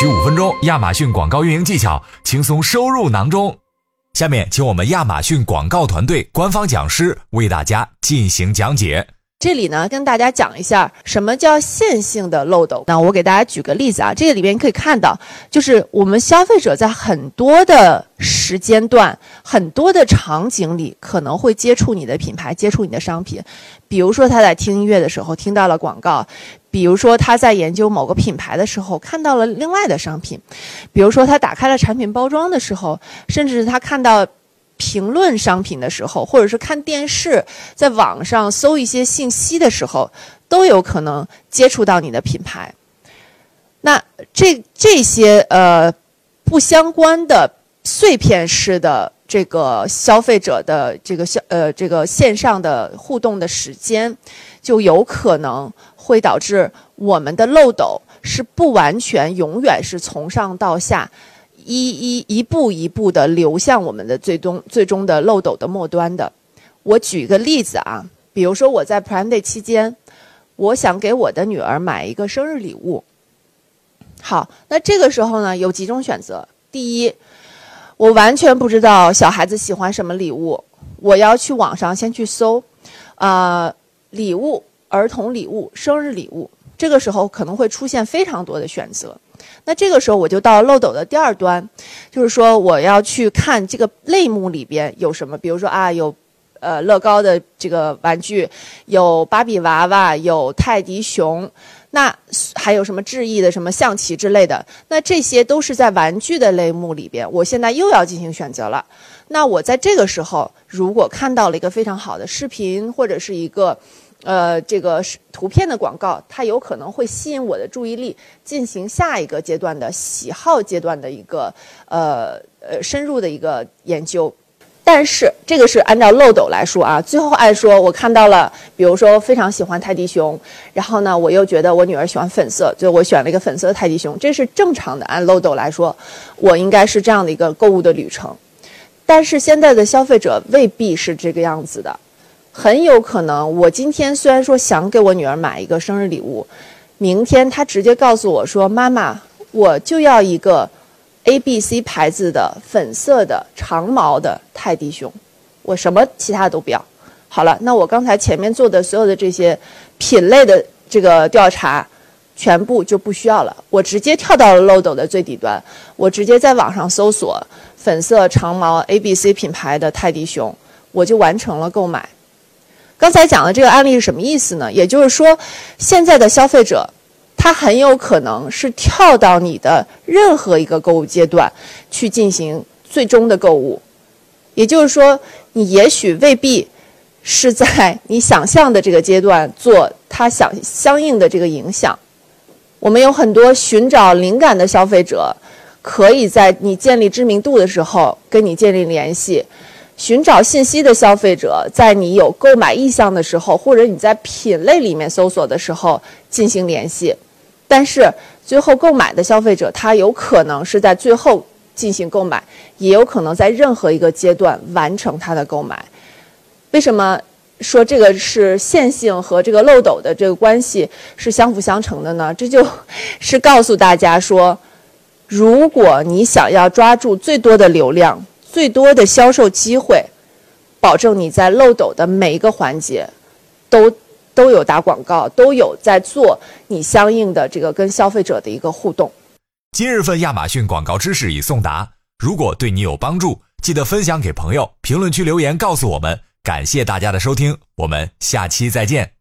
取五分钟，亚马逊广告运营技巧轻松收入囊中。下面，请我们亚马逊广告团队官方讲师为大家进行讲解。这里呢，跟大家讲一下什么叫线性的漏斗。那我给大家举个例子啊，这个里边可以看到，就是我们消费者在很多的时间段、很多的场景里，可能会接触你的品牌、接触你的商品。比如说他在听音乐的时候听到了广告，比如说他在研究某个品牌的时候看到了另外的商品，比如说他打开了产品包装的时候，甚至是他看到。评论商品的时候，或者是看电视，在网上搜一些信息的时候，都有可能接触到你的品牌。那这这些呃不相关的碎片式的这个消费者的这个消呃这个线上的互动的时间，就有可能会导致我们的漏斗是不完全永远是从上到下。一一一步一步的流向我们的最终最终的漏斗的末端的。我举个例子啊，比如说我在 Prime Day 期间，我想给我的女儿买一个生日礼物。好，那这个时候呢，有几种选择。第一，我完全不知道小孩子喜欢什么礼物，我要去网上先去搜，啊，礼物、儿童礼物、生日礼物，这个时候可能会出现非常多的选择。那这个时候我就到漏斗的第二端，就是说我要去看这个类目里边有什么，比如说啊有，呃乐高的这个玩具，有芭比娃娃，有泰迪熊，那还有什么智易的什么象棋之类的，那这些都是在玩具的类目里边，我现在又要进行选择了。那我在这个时候如果看到了一个非常好的视频或者是一个。呃，这个是图片的广告，它有可能会吸引我的注意力，进行下一个阶段的喜好阶段的一个呃呃深入的一个研究。但是这个是按照漏斗来说啊，最后按说我看到了，比如说非常喜欢泰迪熊，然后呢我又觉得我女儿喜欢粉色，所以我选了一个粉色泰迪熊，这是正常的。按漏斗来说，我应该是这样的一个购物的旅程。但是现在的消费者未必是这个样子的。很有可能，我今天虽然说想给我女儿买一个生日礼物，明天她直接告诉我说：“妈妈，我就要一个 A B C 牌子的粉色的长毛的泰迪熊，我什么其他都不要。”好了，那我刚才前面做的所有的这些品类的这个调查，全部就不需要了。我直接跳到了漏斗的最底端，我直接在网上搜索粉色长毛 A B C 品牌的泰迪熊，我就完成了购买。刚才讲的这个案例是什么意思呢？也就是说，现在的消费者，他很有可能是跳到你的任何一个购物阶段去进行最终的购物。也就是说，你也许未必是在你想象的这个阶段做他想相应的这个影响。我们有很多寻找灵感的消费者，可以在你建立知名度的时候跟你建立联系。寻找信息的消费者，在你有购买意向的时候，或者你在品类里面搜索的时候进行联系，但是最后购买的消费者，他有可能是在最后进行购买，也有可能在任何一个阶段完成他的购买。为什么说这个是线性和这个漏斗的这个关系是相辅相成的呢？这就是告诉大家说，如果你想要抓住最多的流量。最多的销售机会，保证你在漏斗的每一个环节，都都有打广告，都有在做你相应的这个跟消费者的一个互动。今日份亚马逊广告知识已送达，如果对你有帮助，记得分享给朋友，评论区留言告诉我们。感谢大家的收听，我们下期再见。